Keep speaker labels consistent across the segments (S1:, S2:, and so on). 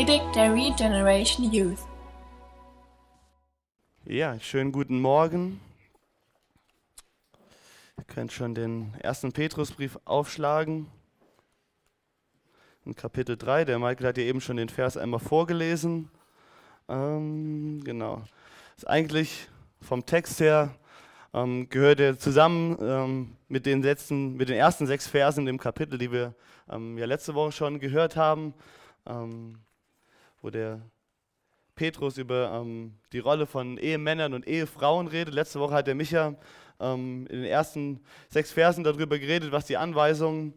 S1: Predigt der Regeneration Youth.
S2: Ja, schönen guten Morgen. Ihr könnt schon den ersten Petrusbrief aufschlagen. In Kapitel 3, der Michael hat ja eben schon den Vers einmal vorgelesen. Ähm, genau. Ist eigentlich vom Text her ähm, gehört er zusammen ähm, mit den letzten, mit den ersten sechs Versen im Kapitel, die wir ähm, ja letzte Woche schon gehört haben, ähm, wo der Petrus über ähm, die Rolle von Ehemännern und Ehefrauen redet. Letzte Woche hat der Micha ähm, in den ersten sechs Versen darüber geredet, was die Anweisungen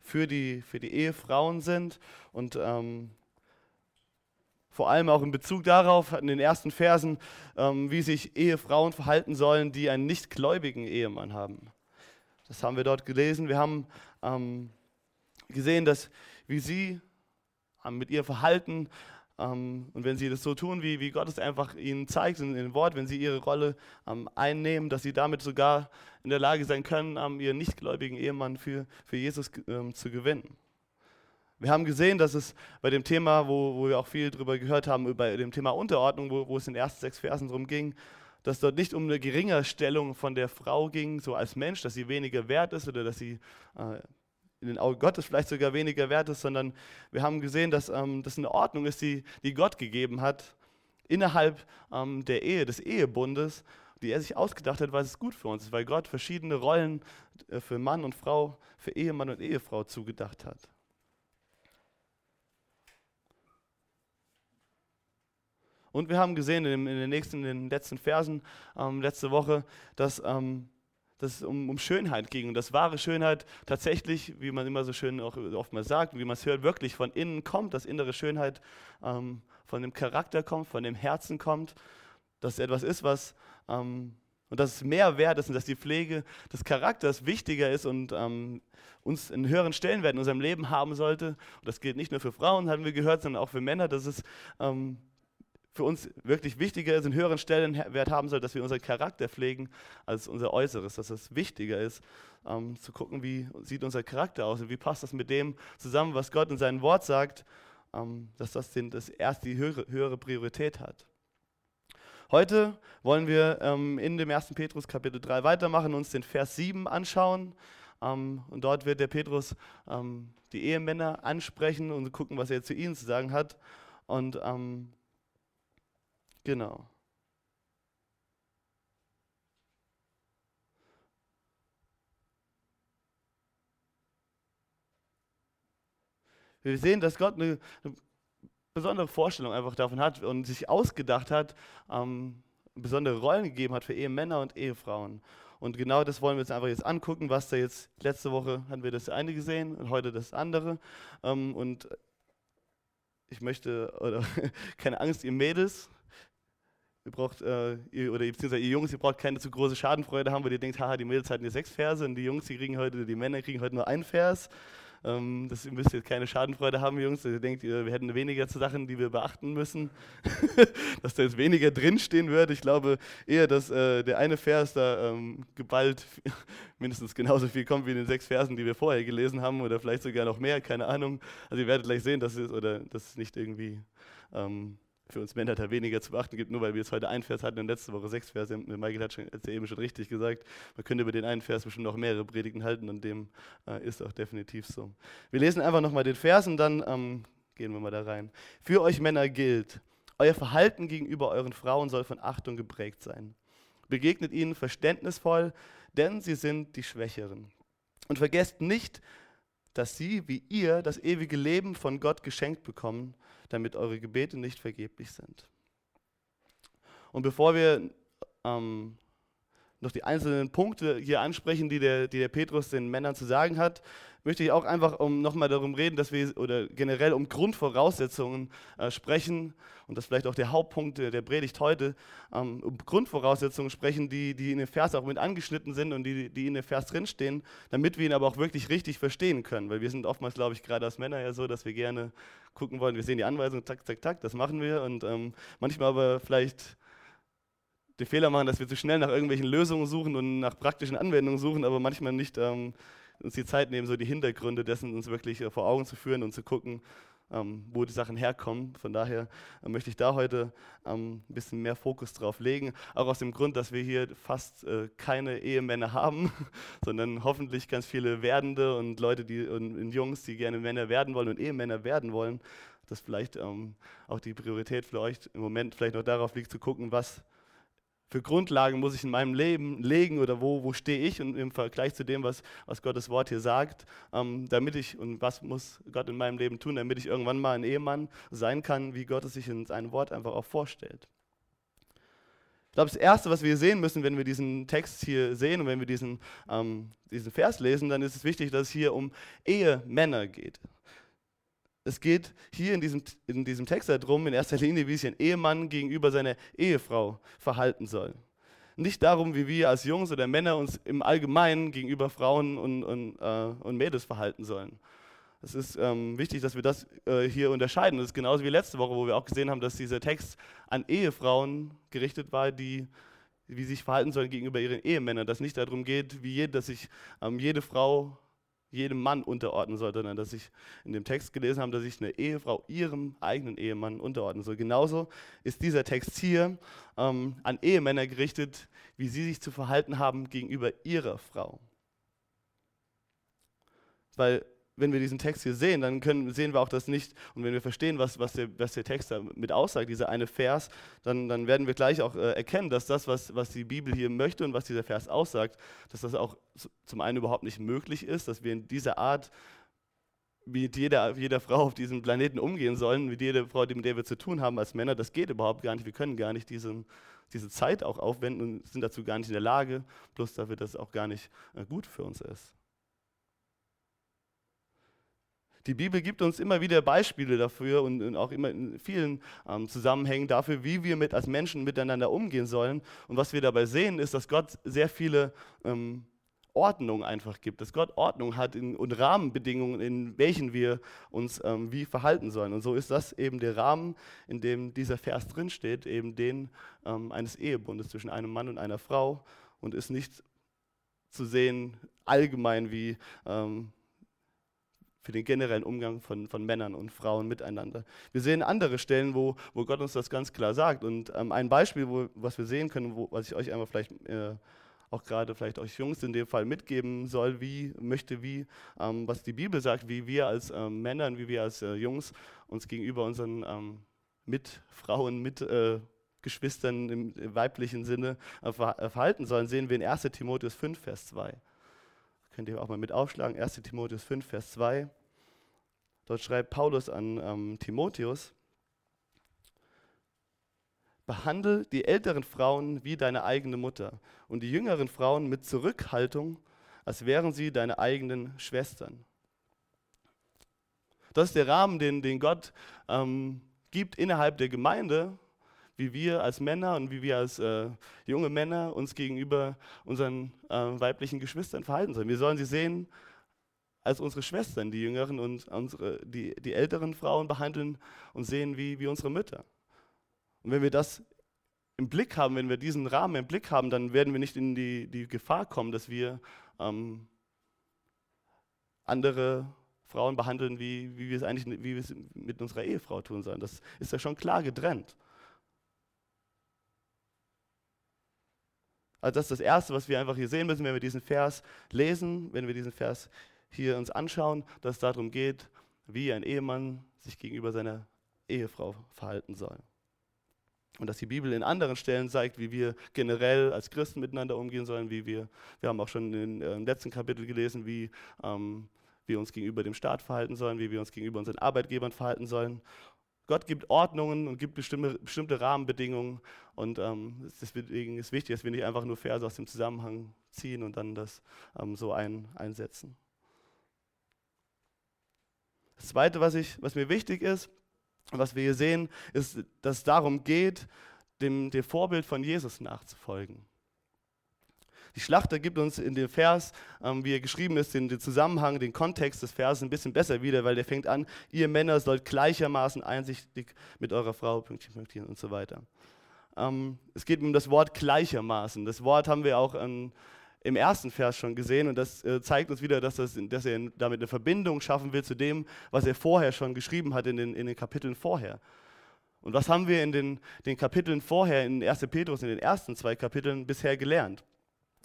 S2: für, die, für die Ehefrauen sind und vor allem auch in Bezug darauf, in den ersten Versen, ähm, wie sich Ehefrauen verhalten sollen, die einen nichtgläubigen Ehemann haben. Das haben wir dort gelesen. Wir haben ähm, gesehen, dass wie sie ähm, mit ihr Verhalten ähm, und wenn sie das so tun, wie, wie Gott es einfach ihnen zeigt in dem Wort, wenn sie ihre Rolle ähm, einnehmen, dass sie damit sogar in der Lage sein können, ähm, ihren nichtgläubigen Ehemann für, für Jesus zu gewinnen. Wir haben gesehen, dass es bei dem Thema, wo, wo wir auch viel darüber gehört haben, bei dem Thema Unterordnung, wo, wo es in den ersten sechs Versen darum ging, dass dort nicht um eine geringe Stellung von der Frau ging, so als Mensch, dass sie weniger wert ist oder dass sie äh, in den Augen Gottes vielleicht sogar weniger wert ist, sondern wir haben gesehen, dass ähm, das eine Ordnung ist, die, die Gott gegeben hat innerhalb ähm, der Ehe, des Ehebundes, die er sich ausgedacht hat, weil es gut für uns ist, weil Gott verschiedene Rollen äh, für Mann und Frau, für Ehemann und Ehefrau zugedacht hat. Und wir haben gesehen in, den, nächsten, in den letzten Versen ähm, letzte Woche, dass, ähm, dass es um, um, Schönheit ging und dass wahre Schönheit tatsächlich, wie man immer so schön auch oftmals sagt, wie man es hört, wirklich von innen kommt, dass innere Schönheit ähm, von dem Charakter kommt, von dem Herzen kommt, dass es etwas ist, was ähm, und dass es mehr wert ist und dass die Pflege des Charakters wichtiger ist und ähm, uns einen höheren Stellenwert in unserem Leben haben sollte. Und das gilt nicht nur für Frauen, haben wir gehört, sondern auch für Männer, dass es ähm, für uns wirklich wichtiger ist, einen höheren Stellenwert haben soll, dass wir unseren Charakter pflegen als unser Äußeres, dass es wichtiger ist, ähm, zu gucken, wie sieht unser Charakter aus und wie passt das mit dem zusammen, was Gott in seinem Wort sagt, ähm, dass das, den, das erst die höhere, höhere, Priorität hat. Heute wollen wir ähm, in dem 1. Petrus Kapitel 3 weitermachen, uns den Vers 7 anschauen. Ähm, und dort wird der Petrus ähm, die Ehemänner ansprechen und gucken, was er zu ihnen zu sagen hat. Und ähm, Genau. Wir sehen, dass Gott eine, eine, besondere Vorstellung einfach davon hat und sich ausgedacht hat, ähm, besondere Rollen gegeben hat für Ehemänner und Ehefrauen. Und genau das wollen wir uns einfach jetzt angucken, was da jetzt, letzte Woche hatten wir das eine gesehen und heute das andere. Ähm, und ich möchte, oder keine Angst, ihr Mädels, ihr braucht, äh, ihr, oder beziehungsweise ihr Jungs, ihr braucht keine zu große Schadenfreude haben, weil ihr denkt, haha, die Mädels hatten hier sechs Verse und die Jungs, die kriegen heute, die Männer kriegen heute nur einen Vers. Ähm, das, ihr müsst jetzt keine Schadenfreude haben, Jungs. Ihr denkt, wir hätten weniger zu Sachen, die wir beachten müssen, dass da jetzt weniger drinstehen wird. Ich glaube eher, dass äh, der eine Vers da ähm, geballt mindestens genauso viel kommt wie in den sechs Versen, die wir vorher gelesen haben, oder vielleicht sogar noch mehr, keine Ahnung. Also ihr werdet gleich sehen, dass es, oder, dass es nicht irgendwie ähm, für uns Männer da weniger zu beachten gibt, nur weil wir jetzt heute einen Vers hatten und letzte Woche sechs Verse. Michael hat es ja eben schon richtig gesagt. Man könnte über den einen Vers bestimmt noch mehrere Predigten halten und dem äh, ist auch definitiv so. Wir lesen einfach nochmal den Vers und dann ähm, gehen wir mal da rein. Für euch Männer gilt, euer Verhalten gegenüber euren Frauen soll von Achtung geprägt sein. Begegnet ihnen verständnisvoll, denn sie sind die Schwächeren. Und vergesst nicht, dass sie, wie ihr, das ewige Leben von Gott geschenkt bekommen damit eure Gebete nicht vergeblich sind. Und bevor wir ähm, noch die einzelnen Punkte hier ansprechen, die der, die der Petrus den Männern zu sagen hat, möchte ich auch einfach um, nochmal darum reden, dass wir oder generell um Grundvoraussetzungen äh, sprechen und das vielleicht auch der Hauptpunkt der, der Predigt heute, ähm, um Grundvoraussetzungen sprechen, die, die in dem Vers auch mit angeschnitten sind und die, die in dem Vers drinstehen, damit wir ihn aber auch wirklich richtig verstehen können. Weil wir sind oftmals, glaube ich, gerade als Männer ja so, dass wir gerne gucken wollen, wir sehen die Anweisung, zack, zack, zack, das machen wir. Und ähm, manchmal aber vielleicht den Fehler machen, dass wir zu schnell nach irgendwelchen Lösungen suchen und nach praktischen Anwendungen suchen, aber manchmal nicht ähm, uns die Zeit nehmen, so die Hintergründe dessen uns wirklich äh, vor Augen zu führen und zu gucken, ähm, wo die Sachen herkommen. Von daher äh, möchte ich da heute ähm, ein bisschen mehr Fokus drauf legen. Auch aus dem Grund, dass wir hier fast äh, keine Ehemänner haben, sondern hoffentlich ganz viele Werdende und Leute die, und, und, Jungs, die gerne Männer werden wollen und Ehemänner werden wollen. Dass vielleicht ähm, auch die Priorität für euch im Moment vielleicht noch darauf liegt, zu gucken, was für Grundlagen muss ich in meinem Leben legen oder wo, wo stehe ich und im Vergleich zu dem, was, was Gottes Wort hier sagt, ähm, damit ich und was muss Gott in meinem Leben tun, damit ich irgendwann mal ein Ehemann sein kann, wie Gott es sich in seinem Wort einfach auch vorstellt. Ich glaube, das Erste, was wir sehen müssen, wenn wir diesen Text hier sehen und wenn wir diesen, ähm, diesen Vers lesen, dann ist es wichtig, dass es hier um Ehemänner geht es geht hier in diesem, in diesem Text darum, in erster Linie, wie sich ein Ehemann gegenüber seiner Ehefrau verhalten soll. Nicht darum, wie wir als Jungs oder Männer uns im Allgemeinen gegenüber Frauen und, und, äh, und Mädels verhalten sollen. Es ist ähm, wichtig, dass wir das äh, hier unterscheiden. Das ist genauso wie letzte Woche, wo wir auch gesehen haben, dass dieser Text an Ehefrauen gerichtet war, die wie sich verhalten sollen gegenüber ihren Ehemännern. Dass nicht darum geht, wie je, dass sich ähm, jede Frau jedem Mann unterordnen soll, sondern dass ich in dem Text gelesen habe, dass ich eine Ehefrau ihrem eigenen Ehemann unterordnen soll. Genauso ist dieser Text hier ähm, an Ehemänner gerichtet, wie sie sich zu verhalten haben gegenüber ihrer Frau. Weil wenn wir diesen Text hier sehen, dann können, sehen wir auch das nicht. Und wenn wir verstehen, was, was, der, was der Text damit aussagt, dieser eine Vers, dann, dann werden wir gleich auch äh, erkennen, dass das, was, was die Bibel hier möchte und was dieser Vers aussagt, dass das auch zum einen überhaupt nicht möglich ist, dass wir in dieser Art mit jeder, jeder Frau auf diesem Planeten umgehen sollen, mit jeder Frau, mit der wir zu tun haben als Männer. Das geht überhaupt gar nicht. Wir können gar nicht diesen, diese Zeit auch aufwenden und sind dazu gar nicht in der Lage, bloß dafür, dass es auch gar nicht äh, gut für uns ist. Die Bibel gibt uns immer wieder Beispiele dafür und, auch immer in vielen ähm, Zusammenhängen dafür, wie wir mit, als Menschen miteinander umgehen sollen. Und was wir dabei sehen, ist, dass Gott sehr viele ähm, Ordnung einfach gibt, dass Gott Ordnung hat in, und Rahmenbedingungen, in welchen wir uns ähm, wie verhalten sollen. Und so ist das eben der Rahmen, in dem dieser Vers drinsteht, eben den ähm, eines Ehebundes zwischen einem Mann und einer Frau und ist nicht zu sehen allgemein wie ähm, für den generellen Umgang von, von Männern und Frauen miteinander. Wir sehen andere Stellen, wo, wo Gott uns das ganz klar sagt. Und ähm, ein Beispiel, wo, was wir sehen können, wo, was ich euch einmal vielleicht äh, auch gerade vielleicht euch Jungs in dem Fall mitgeben soll, wie möchte, wie, ähm, was die Bibel sagt, wie wir als ähm, Männer, wie wir als äh, Jungs uns gegenüber unseren ähm, Mitfrauen, Mitgeschwistern äh, im, im, weiblichen Sinne äh, äh, verhalten sollen, sehen wir in 1 Timotheus 5, Vers 2. Könnt ihr auch mal mit aufschlagen, 1 Timotheus 5, Vers 2. Dort schreibt Paulus an ähm, Timotheus, Behandle die älteren Frauen wie deine eigene Mutter und die jüngeren Frauen mit Zurückhaltung, als wären sie deine eigenen Schwestern. Das ist der Rahmen, den, den Gott ähm, gibt innerhalb der Gemeinde wie wir als Männer und wie wir als äh, junge Männer uns gegenüber unseren äh, weiblichen Geschwistern verhalten sollen. Wir sollen sie sehen als unsere Schwestern, die Jüngeren und unsere, die, die älteren Frauen behandeln und sehen wie, wie unsere Mütter. Und wenn wir das im Blick haben, wenn wir diesen Rahmen im Blick haben, dann werden wir nicht in die, die Gefahr kommen, dass wir ähm, andere Frauen behandeln, wie, wie wir es eigentlich wie wir es mit unserer Ehefrau tun sollen. Das ist ja schon klar getrennt. Also das ist das Erste, was wir einfach hier sehen müssen, wenn wir diesen Vers lesen, wenn wir diesen Vers hier uns anschauen, dass es darum geht, wie ein Ehemann sich gegenüber seiner Ehefrau verhalten soll. Und dass die Bibel in anderen Stellen zeigt, wie wir generell als Christen miteinander umgehen sollen, wie wir, wir haben auch schon in, äh, im letzten Kapitel gelesen, wie ähm, wir uns gegenüber dem Staat verhalten sollen, wie wir uns gegenüber unseren Arbeitgebern verhalten sollen. Gott gibt Ordnungen und gibt bestimmte, bestimmte Rahmenbedingungen. Und ähm, deswegen ist wichtig, dass wir nicht einfach nur Verse aus dem Zusammenhang ziehen und dann das ähm, so ein, einsetzen. Das Zweite, was, ich, was mir wichtig ist, was wir hier sehen, ist, dass es darum geht, dem, dem Vorbild von Jesus nachzufolgen. Die Schlachter gibt uns in dem Vers, ähm, wie er geschrieben ist, den, den, Zusammenhang, den Kontext des Verses ein bisschen besser wieder, weil der fängt an, ihr Männer sollt gleichermaßen einsichtig mit eurer Frau, Pünktchen, Pünktchen und so weiter. Ähm, es geht um das Wort gleichermaßen. Das Wort haben wir auch in, im ersten Vers schon gesehen und das äh, zeigt uns wieder, dass, das, dass er damit eine Verbindung schaffen will zu dem, was er vorher schon geschrieben hat in den, in den Kapiteln vorher. Und was haben wir in den, den Kapiteln vorher, in 1. Petrus, in den ersten zwei Kapiteln bisher gelernt?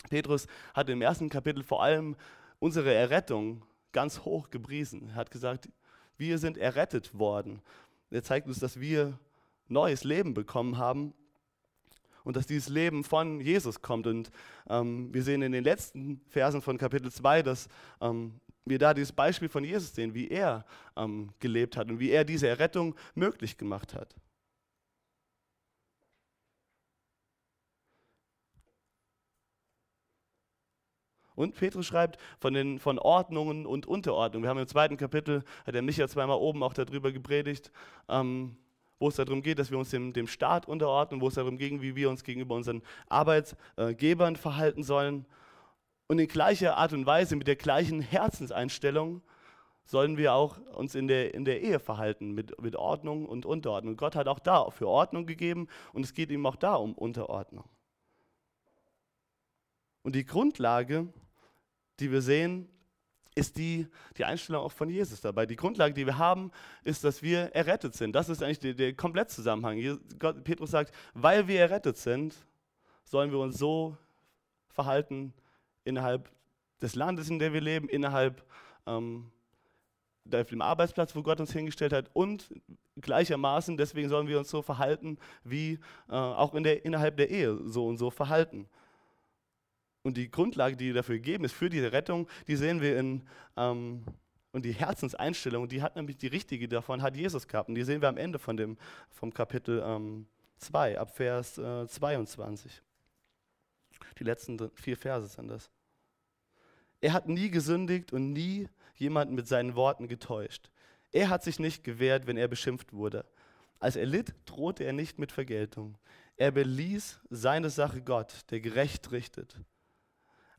S2: Petrus hat im ersten Kapitel vor allem unsere Errettung ganz hoch gepriesen. Er hat gesagt, wir sind errettet worden. Er zeigt uns, dass wir neues Leben bekommen haben und dass dieses Leben von Jesus kommt. Und ähm, wir sehen in den letzten Versen von Kapitel 2, dass ähm, wir da dieses Beispiel von Jesus sehen, wie er ähm, gelebt hat und wie er diese Errettung möglich gemacht hat. Und Petrus schreibt von, den, von Ordnungen und Unterordnungen. Wir haben im zweiten Kapitel, hat der Micha zweimal oben auch darüber gepredigt, ähm, wo es darum geht, dass wir uns dem, dem Staat unterordnen, wo es darum geht, wie wir uns gegenüber unseren Arbeitsgebern verhalten sollen. Und in gleicher Art und Weise, mit der gleichen Herzenseinstellung, sollen wir auch uns in der, in der Ehe verhalten, mit, mit Ordnung und Unterordnung. Gott hat auch da für Ordnung gegeben und es geht ihm auch da um Unterordnung. Und die Grundlage, die wir sehen, ist die, die Einstellung auch von Jesus dabei. Die Grundlage, die wir haben, ist, dass wir errettet sind. Das ist eigentlich der, der Komplettzusammenhang. Gott, Petrus sagt, weil wir errettet sind, sollen wir uns so verhalten innerhalb des Landes, in dem wir leben, innerhalb ähm, dem Arbeitsplatz, wo Gott uns hingestellt hat und gleichermaßen, deswegen sollen wir uns so verhalten, wie äh, auch in der, innerhalb der Ehe so und so verhalten. Und die Grundlage, die dafür gegeben ist, für diese Rettung, die sehen wir in, ähm, und die Herzenseinstellung, die hat nämlich die richtige davon, hat Jesus gehabt. Und die sehen wir am Ende von dem, vom Kapitel 2, ähm, ab Vers äh, 22. Die letzten vier Verse sind das. Er hat nie gesündigt und nie jemanden mit seinen Worten getäuscht. Er hat sich nicht gewehrt, wenn er beschimpft wurde. Als er litt, drohte er nicht mit Vergeltung. Er beließ seine Sache Gott, der gerecht richtet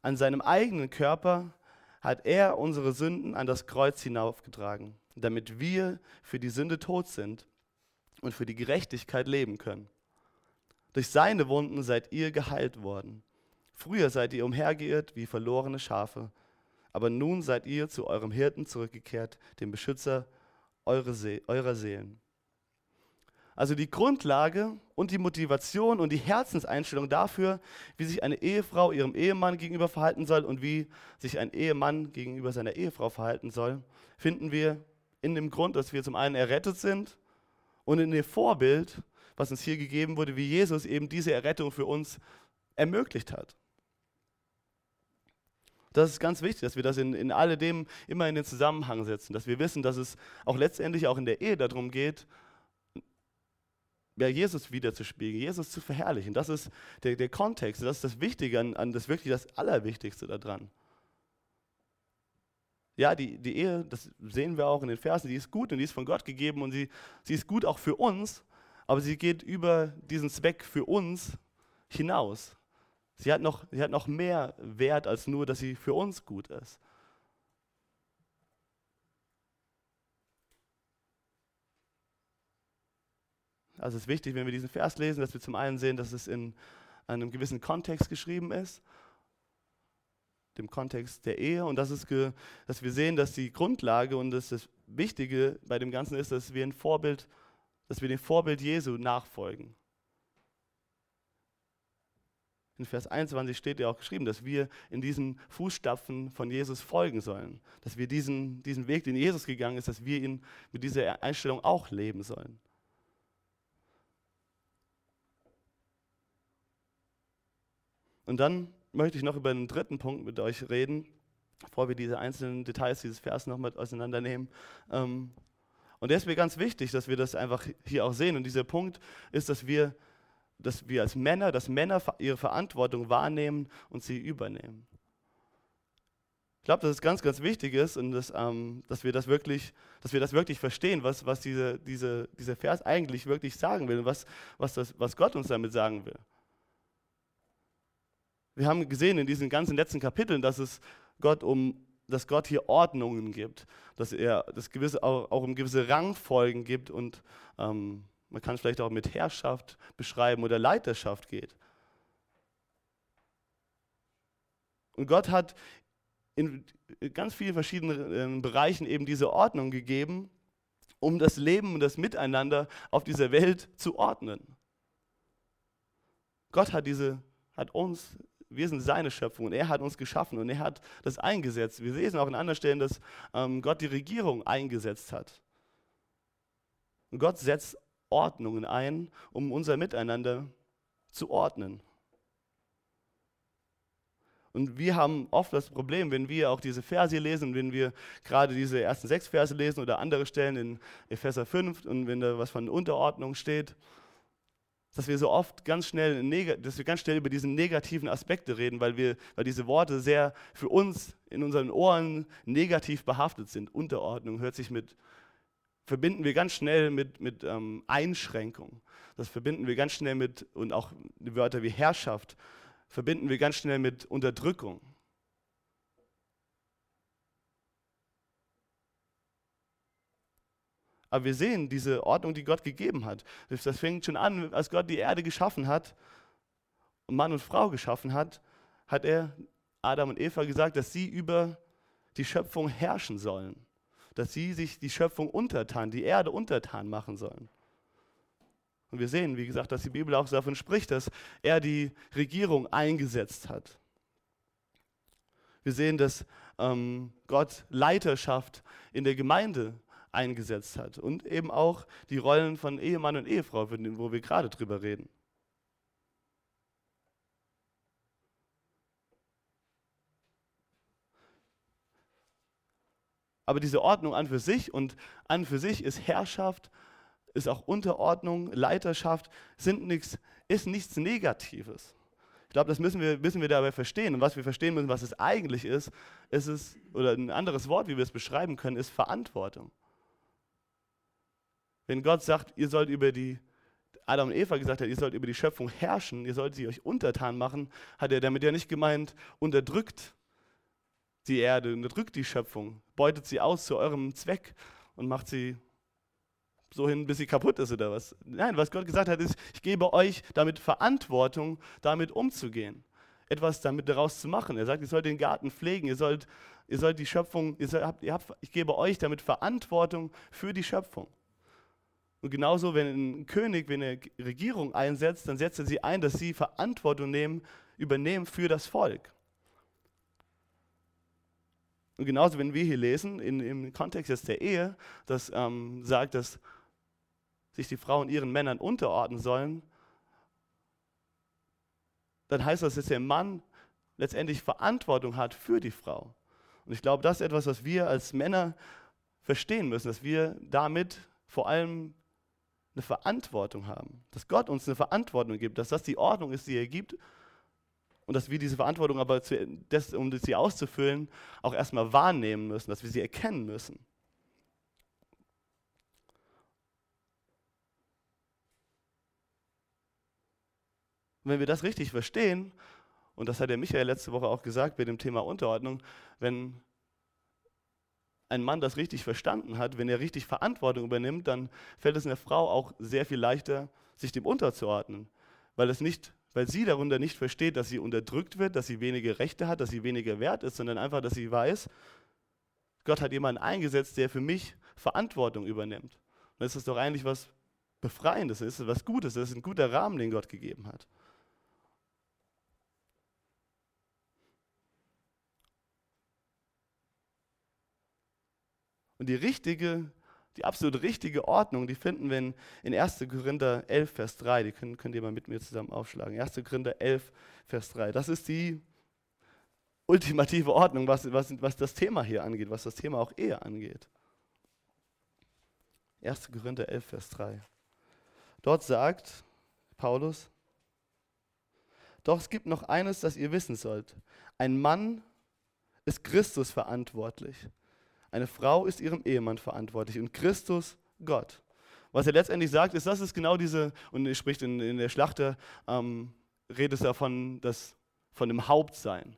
S2: an seinem eigenen Körper hat er unsere Sünden an das Kreuz hinaufgetragen, damit wir für die Sünde tot sind und für die Gerechtigkeit leben können. Durch seine Wunden seid ihr geheilt worden. Früher seid ihr umhergeirrt wie verlorene Schafe, aber nun seid ihr zu eurem Hirten zurückgekehrt, dem Beschützer eurer Seelen. Also die Grundlage und die Motivation und die Herzenseinstellung dafür, wie sich eine Ehefrau ihrem Ehemann gegenüber verhalten soll und wie sich ein Ehemann gegenüber seiner Ehefrau verhalten soll, finden wir in dem Grund, dass wir zum einen errettet sind und in dem Vorbild, was uns hier gegeben wurde, wie Jesus eben diese Errettung für uns ermöglicht hat. Das ist ganz wichtig, dass wir das in, in alledem immer in den Zusammenhang setzen, dass wir wissen, dass es auch letztendlich auch in der Ehe darum geht, ja, Jesus wiederzuspiegeln, Jesus zu verherrlichen. Das ist der, der Kontext, das ist das Wichtige an, an das wirklich das Allerwichtigste daran. Ja, die, die Ehe, das sehen wir auch in den Versen, die ist gut und die ist von Gott gegeben und sie, sie ist gut auch für uns, aber sie geht über diesen Zweck für uns hinaus. Sie hat, noch, sie hat noch mehr Wert als nur, dass sie für uns gut ist. Also es ist wichtig, wenn wir diesen Vers lesen, dass wir zum einen sehen, dass es in einem gewissen Kontext geschrieben ist, dem Kontext der Ehe, und dass, es dass wir sehen, dass die Grundlage und das, das Wichtige bei dem Ganzen ist, dass wir ein Vorbild, dass wir dem Vorbild Jesu nachfolgen. In Vers 21 steht ja auch geschrieben, dass wir in diesen Fußstapfen von Jesus folgen sollen. Dass wir diesen, diesen Weg, den Jesus gegangen ist, dass wir ihn mit dieser Einstellung auch leben sollen. Und dann möchte ich noch über einen dritten Punkt mit euch reden, bevor wir diese einzelnen Details dieses Vers noch mit auseinandernehmen. Ähm, und der ist mir ganz wichtig, dass wir das einfach hier auch sehen. Und dieser Punkt ist, dass wir, dass wir als Männer, dass Männer ihre Verantwortung wahrnehmen und sie übernehmen. Ich glaube, dass es ganz, ganz wichtig ist und dass, ähm, dass, wir, das wirklich, dass wir das wirklich verstehen, was, was diese, diese, dieser Vers eigentlich wirklich sagen will und was, was, das, was Gott uns damit sagen will wir haben gesehen in diesen ganzen letzten Kapiteln, dass es Gott um dass Gott hier Ordnungen gibt, dass er das gewisse, auch, auch um gewisse Rangfolgen gibt und ähm, man kann es vielleicht auch mit Herrschaft beschreiben oder Leiterschaft geht. Und Gott hat in ganz vielen verschiedenen äh, Bereichen eben diese Ordnung gegeben, um das Leben und das Miteinander auf dieser Welt zu ordnen. Gott hat diese, hat uns, wir sind seine Schöpfung und er hat uns geschaffen und er hat das eingesetzt. Wir lesen auch an anderen Stellen, dass ähm, Gott die Regierung eingesetzt hat. Und Gott setzt Ordnungen ein, um unser Miteinander zu ordnen. Und wir haben oft das Problem, wenn wir auch diese Verse lesen, wenn wir gerade diese ersten sechs Verse lesen oder andere Stellen in Epheser 5 und wenn da was von Unterordnung steht, dass wir so oft ganz schnell, dass wir ganz schnell über diese negativen Aspekte reden, weil, wir, weil diese Worte sehr für uns in unseren Ohren negativ behaftet sind. Unterordnung hört sich mit, verbinden wir ganz schnell mit, mit ähm, Einschränkung. Das verbinden wir ganz schnell mit, und auch Wörter wie Herrschaft verbinden wir ganz schnell mit Unterdrückung. Aber wir sehen diese Ordnung, die Gott gegeben hat. Das fängt schon an, als Gott die Erde geschaffen hat und Mann und Frau geschaffen hat, hat er Adam und Eva gesagt, dass sie über die Schöpfung herrschen sollen. Dass sie sich die Schöpfung untertan, die Erde untertan machen sollen. Und wir sehen, wie gesagt, dass die Bibel auch davon spricht, dass er die Regierung eingesetzt hat. Wir sehen, dass ähm, Gott Leiterschaft in der Gemeinde eingesetzt hat und eben auch die Rollen von Ehemann und Ehefrau, wo wir gerade drüber reden. Aber diese Ordnung an für sich und an für sich ist Herrschaft ist auch Unterordnung, Leiterschaft, sind nichts, ist nichts Negatives. Ich glaube, das müssen wir, müssen wir dabei verstehen. Und was wir verstehen müssen, was es eigentlich ist, ist es, oder ein anderes Wort, wie wir es beschreiben können, ist Verantwortung. Wenn Gott sagt, ihr sollt über die, Adam und Eva gesagt hat, ihr sollt über die Schöpfung herrschen, ihr sollt sie euch untertan machen, hat er damit ja nicht gemeint, unterdrückt die Erde, unterdrückt die Schöpfung, beutet sie aus zu eurem Zweck und macht sie so hin, bis sie kaputt ist oder was. Nein, was Gott gesagt hat, ist, ich gebe euch damit Verantwortung, damit umzugehen. Etwas damit daraus zu machen. Er sagt, ihr sollt den Garten pflegen, ihr sollt, ihr sollt die Schöpfung, ihr sollt, ihr habt, ich gebe euch damit Verantwortung für die Schöpfung. Und genauso, wenn ein König, wenn eine Regierung einsetzt, dann setzt er sie ein, dass sie Verantwortung nehmen, übernehmen für das Volk. Und genauso, wenn wir hier lesen, in, im Kontext jetzt der Ehe, das ähm, sagt, dass sich die Frauen ihren Männern unterordnen sollen, dann heißt das, dass der Mann letztendlich Verantwortung hat für die Frau. Und ich glaube, das ist etwas, was wir als Männer verstehen müssen, dass wir damit vor allem eine Verantwortung haben, dass Gott uns eine Verantwortung gibt, dass das die Ordnung ist, die er gibt und dass wir diese Verantwortung aber, zu, das, um sie auszufüllen, auch erstmal wahrnehmen müssen, dass wir sie erkennen müssen. Wenn wir das richtig verstehen, und das hat der Michael letzte Woche auch gesagt bei dem Thema Unterordnung, wenn ein Mann das richtig verstanden hat, wenn er richtig Verantwortung übernimmt, dann fällt es einer Frau auch sehr viel leichter, sich dem unterzuordnen, weil es nicht, weil sie darunter nicht versteht, dass sie unterdrückt wird, dass sie weniger Rechte hat, dass sie weniger wert ist, sondern einfach, dass sie weiß, Gott hat jemanden eingesetzt, der für mich Verantwortung übernimmt. Und das ist doch eigentlich was Befreiendes, das ist was Gutes, das ist ein guter Rahmen, den Gott gegeben hat. Und die richtige, die absolut richtige Ordnung, die finden wir in, in 1. Korinther 11, Vers 3. Die können, könnt ihr mal mit mir zusammen aufschlagen. 1. Korinther 11, Vers 3. Das ist die ultimative Ordnung, was, was, was das Thema hier angeht, was das Thema auch Ehe angeht. 1. Korinther 11, Vers 3. Dort sagt Paulus, doch es gibt noch eines, das ihr wissen sollt. Ein Mann ist Christus verantwortlich. Eine Frau ist ihrem Ehemann verantwortlich und Christus Gott. Was er letztendlich sagt, ist, das ist genau diese, und er spricht in, in der Schlachter, ähm, redet davon, dass, von dem Hauptsein.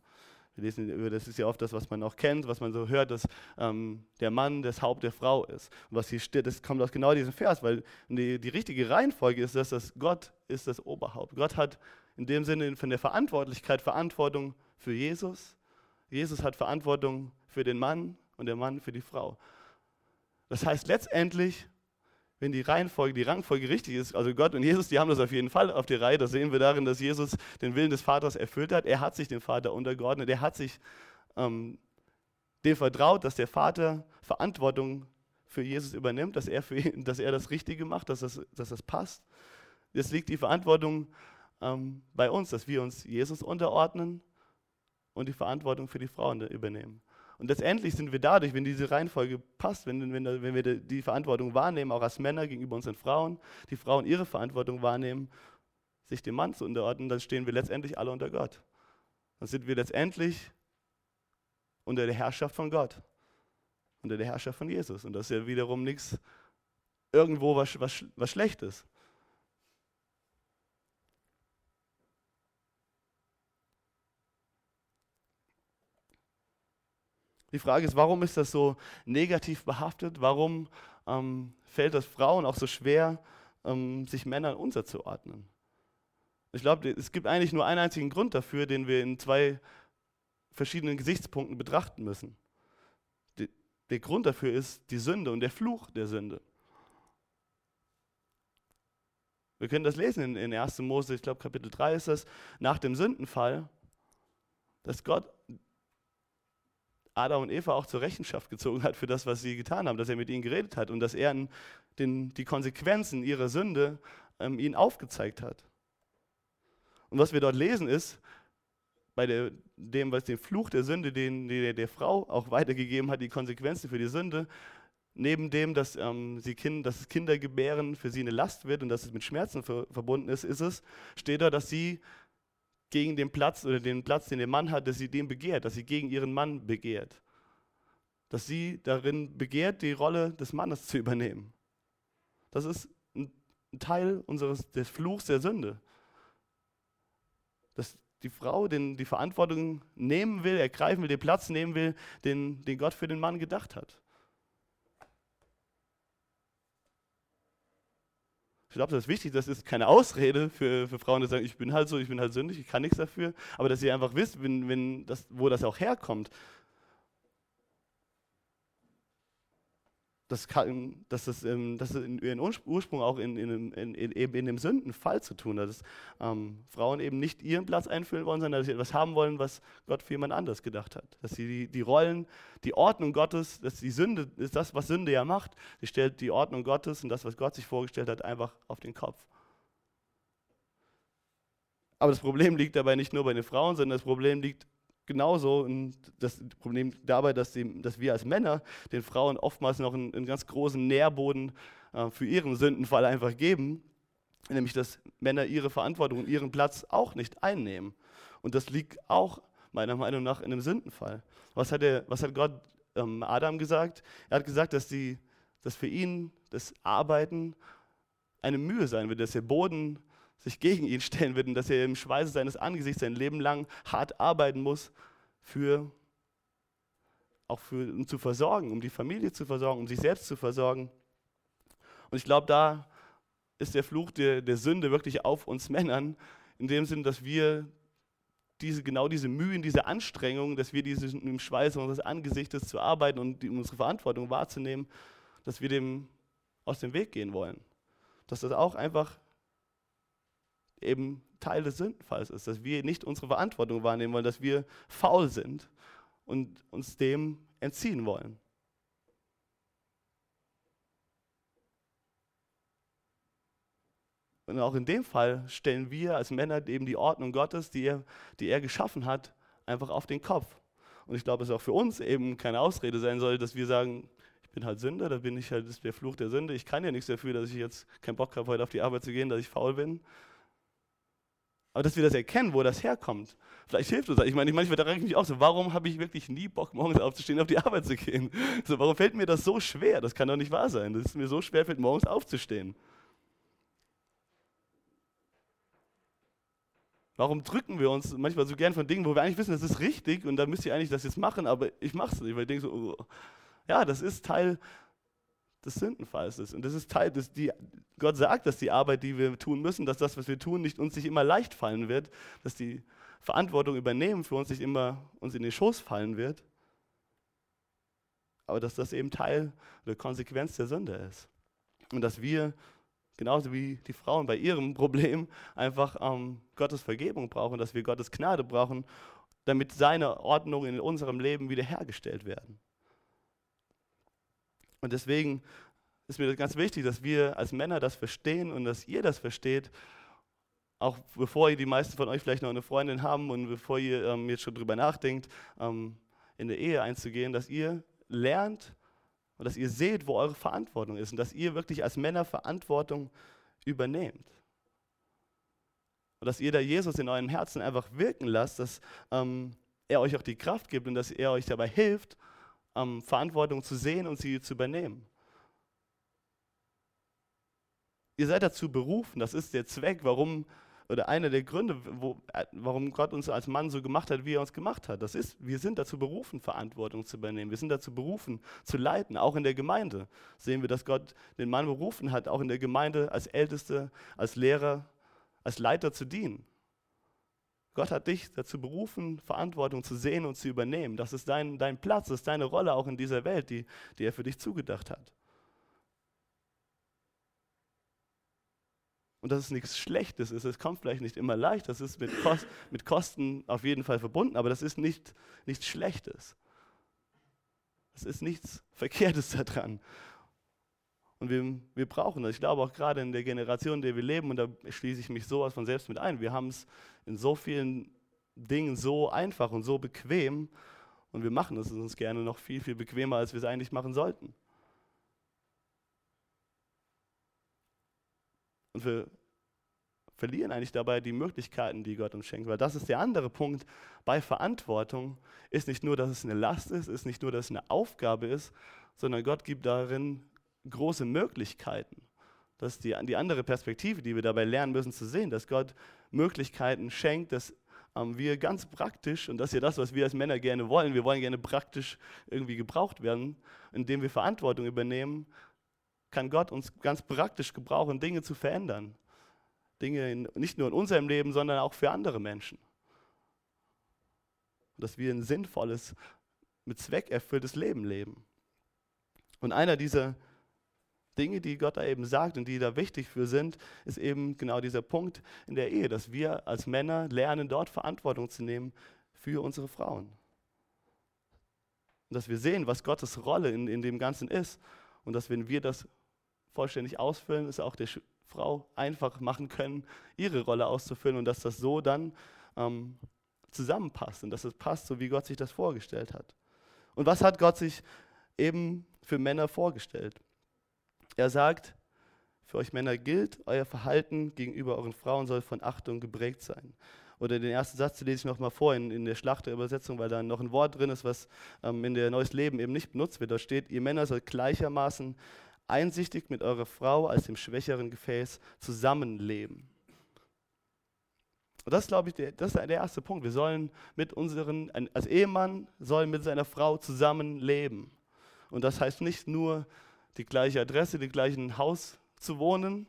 S2: Wir lesen, das ist ja oft das, was man auch kennt, was man so hört, dass ähm, der Mann das Haupt der Frau ist. Und was hier steht, das kommt aus genau diesem Vers, weil die, die richtige Reihenfolge ist, dass das Gott ist das Oberhaupt. Gott hat in dem Sinne von der Verantwortlichkeit Verantwortung für Jesus Jesus hat Verantwortung für den Mann und der Mann für die Frau. Das heißt letztendlich, wenn die Reihenfolge, die Rangfolge richtig ist, also Gott und Jesus, die haben das auf jeden Fall auf die Reihe. Das sehen wir darin, dass Jesus den Willen des Vaters erfüllt hat. Er hat sich dem Vater untergeordnet. Er hat sich ähm, dem vertraut, dass der Vater Verantwortung für Jesus übernimmt, dass er, für ihn, dass, er das Richtige macht, dass das, dass das passt. Jetzt liegt die Verantwortung ähm, bei uns, dass wir uns Jesus unterordnen und die Verantwortung für die Frauen übernehmen. Und letztendlich sind wir dadurch, wenn diese Reihenfolge passt, wenn, wenn, wenn wir die Verantwortung wahrnehmen, auch als Männer gegenüber unseren Frauen, die Frauen ihre Verantwortung wahrnehmen, sich dem Mann zu unterordnen, dann stehen wir letztendlich alle unter Gott. Dann sind wir letztendlich unter der Herrschaft von Gott, unter der Herrschaft von Jesus. Und das ist ja wiederum nichts irgendwo was, was, was Schlechtes. Die Frage ist, warum ist das so negativ behaftet? Warum ähm, fällt es Frauen auch so schwer, ähm, sich Männern unterzuordnen? Ich glaube, es gibt eigentlich nur einen einzigen Grund dafür, den wir in zwei verschiedenen Gesichtspunkten betrachten müssen. Die, der Grund dafür ist die Sünde und der Fluch der Sünde. Wir können das lesen in, in 1. Mose, ich glaube Kapitel 3 ist das, nach dem Sündenfall, dass Gott Adam und Eva auch zur Rechenschaft gezogen hat für das, was sie getan haben, dass er mit ihnen geredet hat und dass er den, die Konsequenzen ihrer Sünde ähm, ihnen aufgezeigt hat. Und was wir dort lesen ist, bei der, dem, was den Fluch der Sünde, den, der, der Frau auch weitergegeben hat, die Konsequenzen für die Sünde, neben dem, dass, ähm, sie kind, dass Kindergebären für sie eine Last wird und dass es mit Schmerzen ver verbunden ist, ist es, steht da, dass sie gegen den Platz oder den Platz, den der Mann hat, dass sie den begehrt, dass sie gegen ihren Mann begehrt. Dass sie darin begehrt, die Rolle des Mannes zu übernehmen. Das ist ein Teil unseres, des Fluchs der Sünde. Dass die Frau den, die Verantwortung nehmen will, ergreifen will, den Platz nehmen will, den, den Gott für den Mann gedacht hat. Ich glaube, das ist wichtig, das ist keine Ausrede für, für Frauen, die sagen, ich bin halt so, ich bin halt sündig, ich kann nichts dafür, aber dass ihr einfach wisst, wenn, wenn das, wo das auch herkommt. Das kann, dass das, ähm, dass das ihren Ursprung auch in, in, in, in, eben in dem Sündenfall zu tun hat, dass ähm, Frauen eben nicht ihren Platz einfüllen wollen, sondern dass sie etwas haben wollen, was Gott für jemand anders gedacht hat. Dass sie die, die Rollen, die Ordnung Gottes, dass die Sünde ist das, was Sünde ja macht. Sie stellt die Ordnung Gottes und das, was Gott sich vorgestellt hat, einfach auf den Kopf. Aber das Problem liegt dabei nicht nur bei den Frauen, sondern das Problem liegt genauso das Problem dabei, dass, die, dass, wir als Männer den Frauen oftmals noch einen, einen ganz großen Nährboden äh, für ihren Sündenfall einfach geben, nämlich dass Männer ihre Verantwortung und ihren Platz auch nicht einnehmen. Und das liegt auch meiner Meinung nach in einem Sündenfall. Was hat, er, was hat Gott ähm, Adam gesagt? Er hat gesagt, dass, die, dass für ihn das Arbeiten eine Mühe sein wird, dass der Boden sich gegen ihn stellen wird und dass er im Schweiße seines Angesichts sein Leben lang hart arbeiten muss, für, auch für, um zu versorgen, um die Familie zu versorgen, um sich selbst zu versorgen. Und ich glaube, da ist der Fluch der, der Sünde wirklich auf uns Männern, in dem Sinn, dass wir diese, genau diese Mühen, diese Anstrengungen, dass wir diese, im Schweiß unseres Angesichtes zu arbeiten und die, unsere Verantwortung wahrzunehmen, dass wir dem aus dem Weg gehen wollen. Dass das auch einfach eben Teil des Sündenfalls ist, dass wir nicht unsere Verantwortung wahrnehmen wollen, dass wir faul sind und uns dem entziehen wollen. Und auch in dem Fall stellen wir als Männer eben die Ordnung Gottes, die er, die er geschaffen hat, einfach auf den Kopf. Und ich glaube, es auch für uns eben keine Ausrede sein soll, dass wir sagen, ich bin halt Sünder, da bin ich halt, der Fluch der Sünde. Ich kann ja nichts dafür, dass ich jetzt keinen Bock habe, heute auf die Arbeit zu gehen, dass ich faul bin. Aber dass wir das erkennen, wo das herkommt. Vielleicht hilft uns das. Ich meine, manchmal frage ich mich auch so, warum habe ich wirklich nie Bock, morgens aufzustehen, auf die Arbeit zu gehen? So, warum fällt mir das so schwer? Das kann doch nicht wahr sein, dass es mir so schwer fällt, morgens aufzustehen. Warum drücken wir uns manchmal so gern von Dingen, wo wir eigentlich wissen, das ist richtig und da müsste ich eigentlich das jetzt machen, aber ich mache es nicht, weil ich denke so, oh, ja, das ist Teil des Sündenfalls ist. Und das ist Teil des, die, Gott sagt, dass die Arbeit, die wir tun müssen, dass das, was wir tun, nicht, uns nicht immer leicht fallen wird, dass die Verantwortung übernehmen für uns nicht immer uns in den Schoß fallen wird, aber dass das eben Teil oder Konsequenz der Sünde ist. Und dass wir, genauso wie die Frauen bei ihrem Problem, einfach ähm, Gottes Vergebung brauchen, dass wir Gottes Gnade brauchen, damit seine Ordnung in unserem Leben wiederhergestellt werden. Und deswegen ist mir das ganz wichtig, dass wir als Männer das verstehen und dass ihr das versteht, auch bevor ihr die meisten von euch vielleicht noch eine Freundin haben und bevor ihr ähm, jetzt schon drüber nachdenkt, ähm, in der Ehe einzugehen, dass ihr lernt und dass ihr seht, wo eure Verantwortung ist und dass ihr wirklich als Männer Verantwortung übernehmt. Und dass ihr da Jesus in eurem Herzen einfach wirken lasst, dass ähm, er euch auch die Kraft gibt und dass er euch dabei hilft, ähm, Verantwortung zu sehen und sie zu übernehmen. Ihr seid dazu berufen, das ist der Zweck, warum, oder einer der Gründe, wo, äh, warum Gott uns als Mann so gemacht hat, wie er uns gemacht hat. Das ist, wir sind dazu berufen, Verantwortung zu übernehmen. Wir sind dazu berufen, zu leiten. Auch in der Gemeinde sehen wir, dass Gott den Mann berufen hat, auch in der Gemeinde als Älteste, als Lehrer, als Leiter zu dienen. Gott hat dich dazu berufen, Verantwortung zu sehen und zu übernehmen. Das ist dein, dein Platz, das ist deine Rolle auch in dieser Welt, die, die er für dich zugedacht hat. Und dass es nichts Schlechtes ist, es kommt vielleicht nicht immer leicht, das ist mit, Kost, mit Kosten auf jeden Fall verbunden, aber das ist nicht, nichts Schlechtes. Es ist nichts Verkehrtes daran. Und wir, wir brauchen das. Ich glaube auch gerade in der Generation, in der wir leben, und da schließe ich mich sowas von selbst mit ein, wir haben es in so vielen Dingen so einfach und so bequem und wir machen es uns gerne noch viel, viel bequemer, als wir es eigentlich machen sollten. Und wir verlieren eigentlich dabei die Möglichkeiten, die Gott uns schenkt. Weil das ist der andere Punkt bei Verantwortung, ist nicht nur, dass es eine Last ist, ist nicht nur, dass es eine Aufgabe ist, sondern Gott gibt darin große Möglichkeiten. Das ist die, die andere Perspektive, die wir dabei lernen müssen zu sehen, dass Gott Möglichkeiten schenkt, dass ähm, wir ganz praktisch, und das ist ja das, was wir als Männer gerne wollen, wir wollen gerne praktisch irgendwie gebraucht werden, indem wir Verantwortung übernehmen, kann Gott uns ganz praktisch gebrauchen, Dinge zu verändern. Dinge in, nicht nur in unserem Leben, sondern auch für andere Menschen. Dass wir ein sinnvolles, mit Zweck erfülltes Leben leben. Und einer dieser Dinge, die Gott da eben sagt und die da wichtig für sind, ist eben genau dieser Punkt in der Ehe, dass wir als Männer lernen, dort Verantwortung zu nehmen für unsere Frauen. Und dass wir sehen, was Gottes Rolle in, in dem Ganzen ist. Und dass wenn wir das vollständig ausfüllen, es auch der Frau einfach machen können, ihre Rolle auszufüllen und dass das so dann ähm, zusammenpasst und dass es passt, so wie Gott sich das vorgestellt hat. Und was hat Gott sich eben für Männer vorgestellt? Er sagt, für euch Männer gilt, euer Verhalten gegenüber euren Frauen soll von Achtung geprägt sein. Oder den ersten Satz lese ich nochmal vor in, in der Schlachterübersetzung, weil da noch ein Wort drin ist, was ähm, in der Neues Leben eben nicht benutzt wird. Da steht, ihr Männer sollt gleichermaßen einsichtig mit eurer Frau als dem schwächeren Gefäß zusammenleben. Und das, glaube ich, der, das ist der erste Punkt. Wir sollen mit unseren, als Ehemann soll mit seiner Frau zusammenleben. Und das heißt nicht nur, die gleiche Adresse, die gleichen Haus zu wohnen,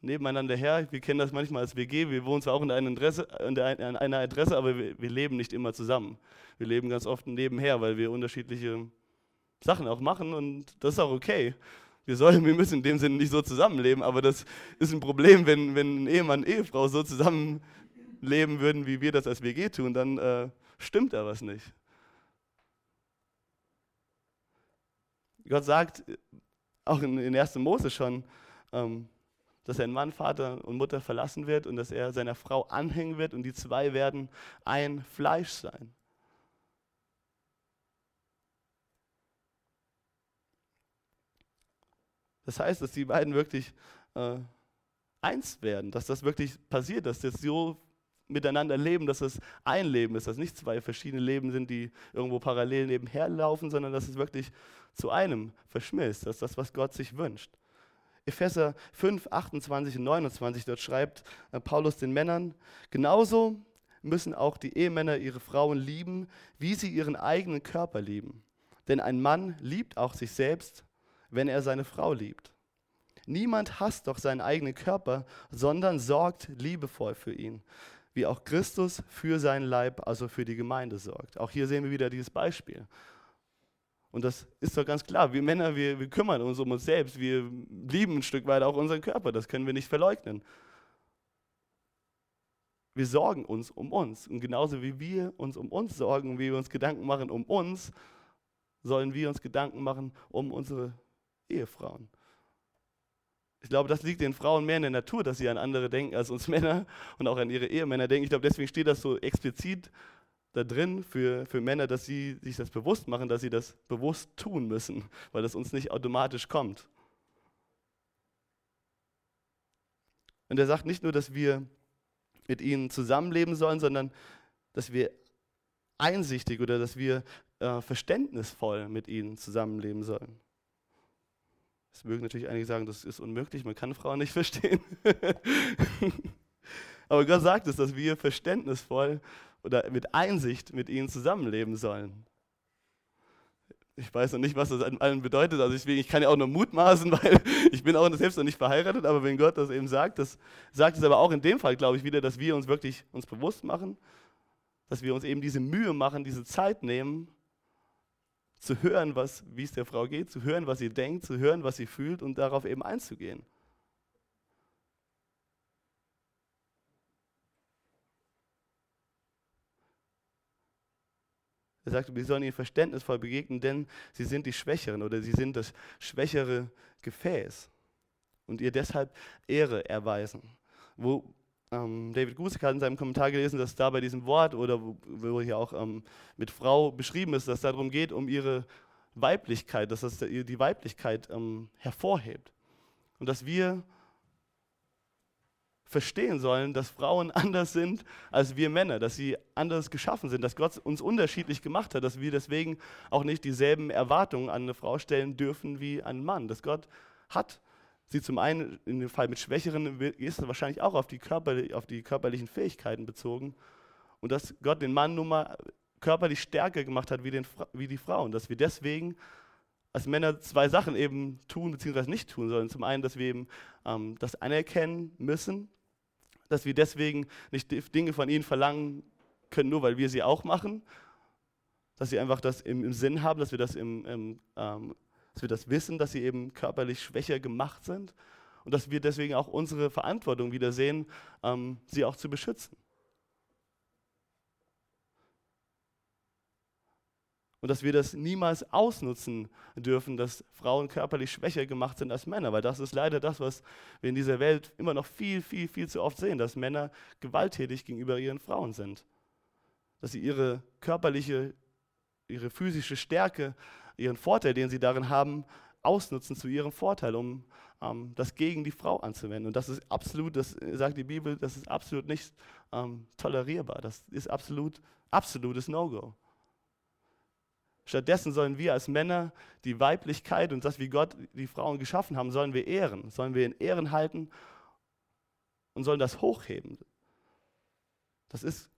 S2: nebeneinander her. Wir kennen das manchmal als WG. Wir wohnen zwar auch in einer Adresse, in einer Adresse aber wir, wir, leben nicht immer zusammen. Wir leben ganz oft nebenher, weil wir unterschiedliche Sachen auch machen und das ist auch okay. Wir sollen, wir müssen in dem Sinne nicht so zusammenleben, aber das ist ein Problem, wenn, wenn ein Ehemann und Ehefrau so zusammenleben würden, wie wir das als WG tun, dann äh, stimmt da was nicht. Gott sagt, auch in, in 1. Mose schon, ähm, dass ein Mann Vater und Mutter verlassen wird und dass er seiner Frau anhängen wird und die zwei werden ein Fleisch sein. Das heißt, dass die beiden wirklich äh, eins werden, dass das wirklich passiert, dass das so miteinander leben, dass es ein Leben ist, dass nicht zwei verschiedene Leben sind, die irgendwo parallel nebenher laufen, sondern dass es wirklich zu einem verschmilzt. Das ist das, was Gott sich wünscht. Epheser 5, 28 und 29, dort schreibt äh, Paulus den Männern, genauso müssen auch die Ehemänner ihre Frauen lieben, wie sie ihren eigenen Körper lieben. Denn ein Mann liebt auch sich selbst, wenn er seine Frau liebt. Niemand hasst doch seinen eigenen Körper, sondern sorgt liebevoll für ihn, wie auch Christus für seinen Leib, also für die Gemeinde sorgt. Auch hier sehen wir wieder dieses Beispiel. Und das ist doch ganz klar. Wir Männer, wir, wir kümmern uns um uns selbst. Wir lieben ein Stück weit auch unseren Körper. Das können wir nicht verleugnen. Wir sorgen uns um uns. Und genauso wie wir uns um uns sorgen, wie wir uns Gedanken machen um uns, sollen wir uns Gedanken machen um unsere Ehefrauen. Ich glaube, das liegt den Frauen mehr in der Natur, dass sie an andere denken als uns Männer und auch an ihre Ehemänner denken. Ich glaube, deswegen steht das so explizit da drin für, für Männer, dass sie sich das bewusst machen, dass sie das bewusst tun müssen, weil das uns nicht automatisch kommt. Und er sagt nicht nur, dass wir mit ihnen zusammenleben sollen, sondern dass wir einsichtig oder dass wir äh, verständnisvoll mit ihnen zusammenleben sollen. Es mögen natürlich einige sagen, das ist unmöglich, man kann Frauen nicht verstehen. Aber Gott sagt es, dass wir verständnisvoll oder mit Einsicht mit ihnen zusammenleben sollen. Ich weiß noch nicht, was das an allen bedeutet. Also ich, ich, kann ja auch nur mutmaßen, weil ich bin auch selbst noch nicht verheiratet. Aber wenn Gott das eben sagt, das sagt es aber auch in dem Fall, glaube ich, wieder, dass wir uns wirklich uns bewusst machen, dass wir uns eben diese Mühe machen, diese Zeit nehmen, zu hören, wie es der Frau geht, zu hören, was sie denkt, zu hören, was sie fühlt und darauf eben einzugehen. Er sagt, wir sollen ihnen verständnisvoll begegnen, denn sie sind die Schwächeren oder sie sind das schwächere Gefäß und ihr deshalb Ehre erweisen. Wo David Gusek hat in seinem Kommentar gelesen, dass da bei diesem Wort oder wo, wo hier auch ähm, mit Frau beschrieben ist, dass es darum geht, um ihre Weiblichkeit, dass das die Weiblichkeit ähm, hervorhebt. Und dass wir verstehen sollen, dass Frauen anders sind als wir Männer, dass sie anders geschaffen sind, dass Gott uns unterschiedlich gemacht hat, dass wir deswegen auch nicht dieselben Erwartungen an eine Frau stellen dürfen wie an einen Mann. Dass Gott hat sie zum einen in dem Fall mit Schwächeren ist wahrscheinlich auch auf die, Körper, auf die körperlichen Fähigkeiten bezogen und dass Gott den Mann nun mal körperlich stärker gemacht hat wie, den, wie die Frauen, dass wir deswegen als Männer zwei Sachen eben tun bzw. nicht tun sollen. Zum einen, dass wir eben ähm, das anerkennen müssen, dass wir deswegen nicht Dinge von ihnen verlangen können, nur weil wir sie auch machen, dass sie einfach das im, im Sinn haben, dass wir das im, im ähm, dass wir das wissen, dass sie eben körperlich schwächer gemacht sind und dass wir deswegen auch unsere Verantwortung wieder sehen, ähm, sie auch zu beschützen. Und dass wir das niemals ausnutzen dürfen, dass Frauen körperlich schwächer gemacht sind als Männer, weil das ist leider das, was wir in dieser Welt immer noch viel, viel, viel zu oft sehen, dass Männer gewalttätig gegenüber ihren Frauen sind. Dass sie ihre körperliche, ihre physische Stärke ihren Vorteil, den sie darin haben, ausnutzen zu ihrem Vorteil, um ähm, das gegen die Frau anzuwenden. Und das ist absolut, das sagt die Bibel, das ist absolut nicht ähm, tolerierbar. Das ist absolut, absolutes No-Go. Stattdessen sollen wir als Männer die Weiblichkeit und das, wie Gott die Frauen geschaffen haben, sollen wir ehren, sollen wir in Ehren halten und sollen das hochheben. Das ist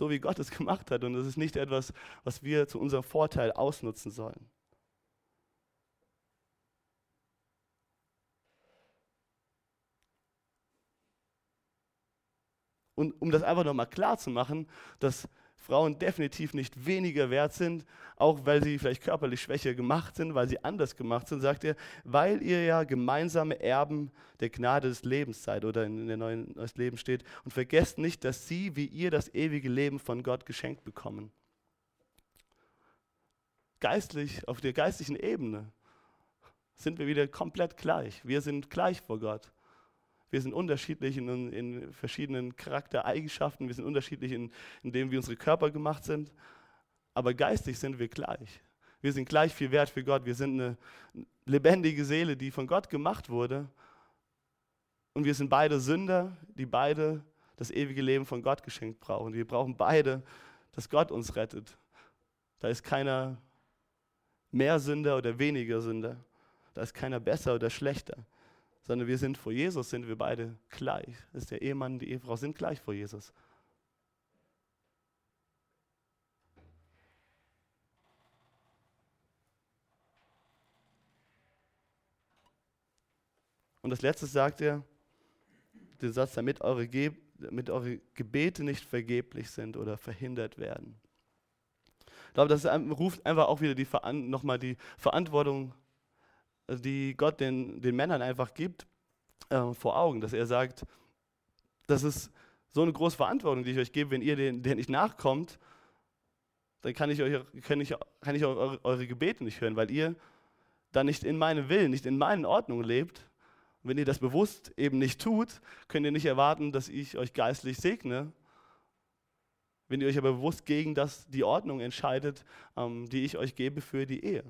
S2: so wie Gott es gemacht hat. Und es ist nicht etwas, was wir zu unserem Vorteil ausnutzen sollen. Und um das einfach nochmal klar zu machen, dass Frauen definitiv nicht weniger wert sind, auch weil sie vielleicht körperlich schwächer gemacht sind, weil sie anders gemacht sind, sagt er, weil ihr ja gemeinsame Erben der Gnade des Lebens seid oder in der neuen neues Leben steht. Und vergesst nicht, dass sie wie ihr das ewige Leben von Gott geschenkt bekommen. Geistlich, auf der geistlichen Ebene sind wir wieder komplett gleich. Wir sind gleich vor Gott. Wir sind unterschiedlich in, in verschiedenen Charaktereigenschaften, wir sind unterschiedlich in, in dem, wie unsere Körper gemacht sind, aber geistig sind wir gleich. Wir sind gleich viel wert für Gott. Wir sind eine lebendige Seele, die von Gott gemacht wurde. Und wir sind beide Sünder, die beide das ewige Leben von Gott geschenkt brauchen. Wir brauchen beide, dass Gott uns rettet. Da ist keiner mehr Sünder oder weniger Sünder. Da ist keiner besser oder schlechter sondern wir sind vor Jesus, sind wir beide gleich. Ist der Ehemann, die Ehefrau sind gleich vor Jesus. Und das letzte sagt er, den Satz, damit eure, Ge damit eure Gebete nicht vergeblich sind oder verhindert werden. Ich glaube, das ruft einfach auch wieder die nochmal die Verantwortung, die Gott den, den Männern einfach gibt, äh, vor Augen, dass er sagt, das ist so eine große Verantwortung, die ich euch gebe, wenn ihr den, der nicht nachkommt, dann kann ich, euch, kann ich, kann ich eure, eure Gebete nicht hören, weil ihr dann nicht in meinem Willen, nicht in meinen Ordnungen lebt. Und wenn ihr das bewusst eben nicht tut, könnt ihr nicht erwarten, dass ich euch geistlich segne. Wenn ihr euch aber bewusst gegen das, die Ordnung entscheidet, ähm, die ich euch gebe für die Ehe.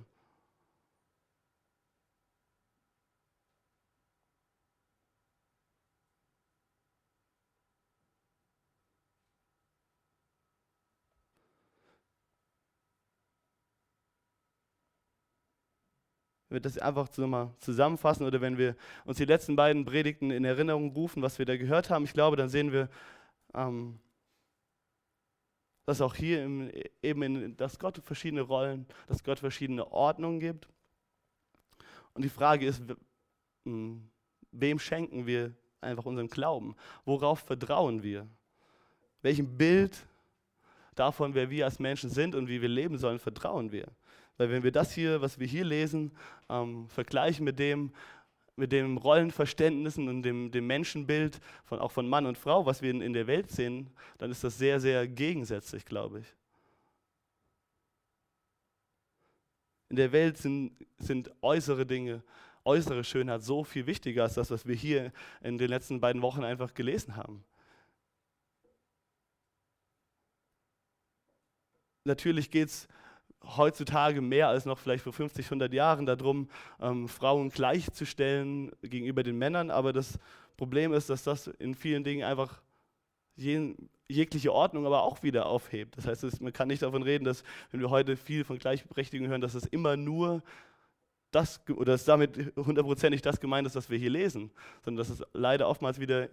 S2: Wir das einfach so mal zusammenfassen oder wenn wir uns die letzten beiden Predigten in Erinnerung rufen, was wir da gehört haben, ich glaube, dann sehen wir, ähm, dass auch hier im, eben, in, dass Gott verschiedene Rollen, dass Gott verschiedene Ordnungen gibt. Und die Frage ist, hm, wem schenken wir einfach unseren Glauben? Worauf vertrauen wir? Welchem Bild davon, wer wir als Menschen sind und wie wir leben sollen, vertrauen wir? Weil wenn wir das hier, was wir hier lesen, ähm, vergleichen mit dem, mit dem Rollenverständnissen und dem, dem Menschenbild von, auch von Mann und Frau, was wir in, in der Welt sehen, dann ist das sehr, sehr gegensätzlich, glaube ich. In der Welt sind, sind äußere Dinge, äußere Schönheit so viel wichtiger als das, was wir hier in den letzten beiden Wochen einfach gelesen haben. Natürlich geht es heutzutage mehr als noch vielleicht vor 50, 100 Jahren darum, ähm, Frauen gleichzustellen gegenüber den Männern. Aber das Problem ist, dass das in vielen Dingen einfach jeden, jegliche Ordnung aber auch wieder aufhebt. Das heißt, es, man kann nicht davon reden, dass, wenn wir heute viel von Gleichberechtigung hören, dass es immer nur das, oder dass damit hundertprozentig das gemeint ist, was wir hier lesen, sondern dass es leider oftmals wieder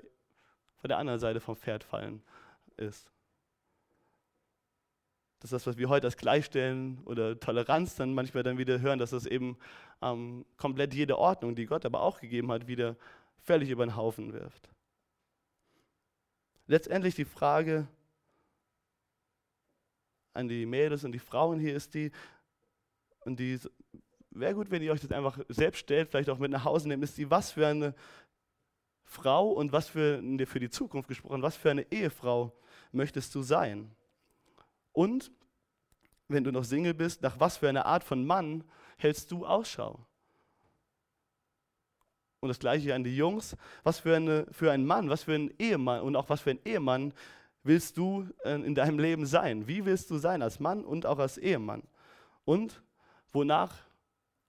S2: von der anderen Seite vom Pferd fallen ist dass das, was wir heute als Gleichstellen oder Toleranz dann manchmal dann wieder hören, dass das eben ähm, komplett jede Ordnung, die Gott aber auch gegeben hat, wieder völlig über den Haufen wirft. Letztendlich die Frage an die Mädels und die Frauen hier ist die, und die wäre gut, wenn ihr euch das einfach selbst stellt, vielleicht auch mit nach Hause nehmt, ist die, was für eine Frau und was für, für die Zukunft gesprochen, was für eine Ehefrau möchtest du sein? Und wenn du noch Single bist, nach was für einer Art von Mann hältst du Ausschau? Und das gleiche an die Jungs. Was für, eine, für einen Mann, was für einen Ehemann und auch was für ein Ehemann willst du äh, in deinem Leben sein? Wie willst du sein als Mann und auch als Ehemann? Und wonach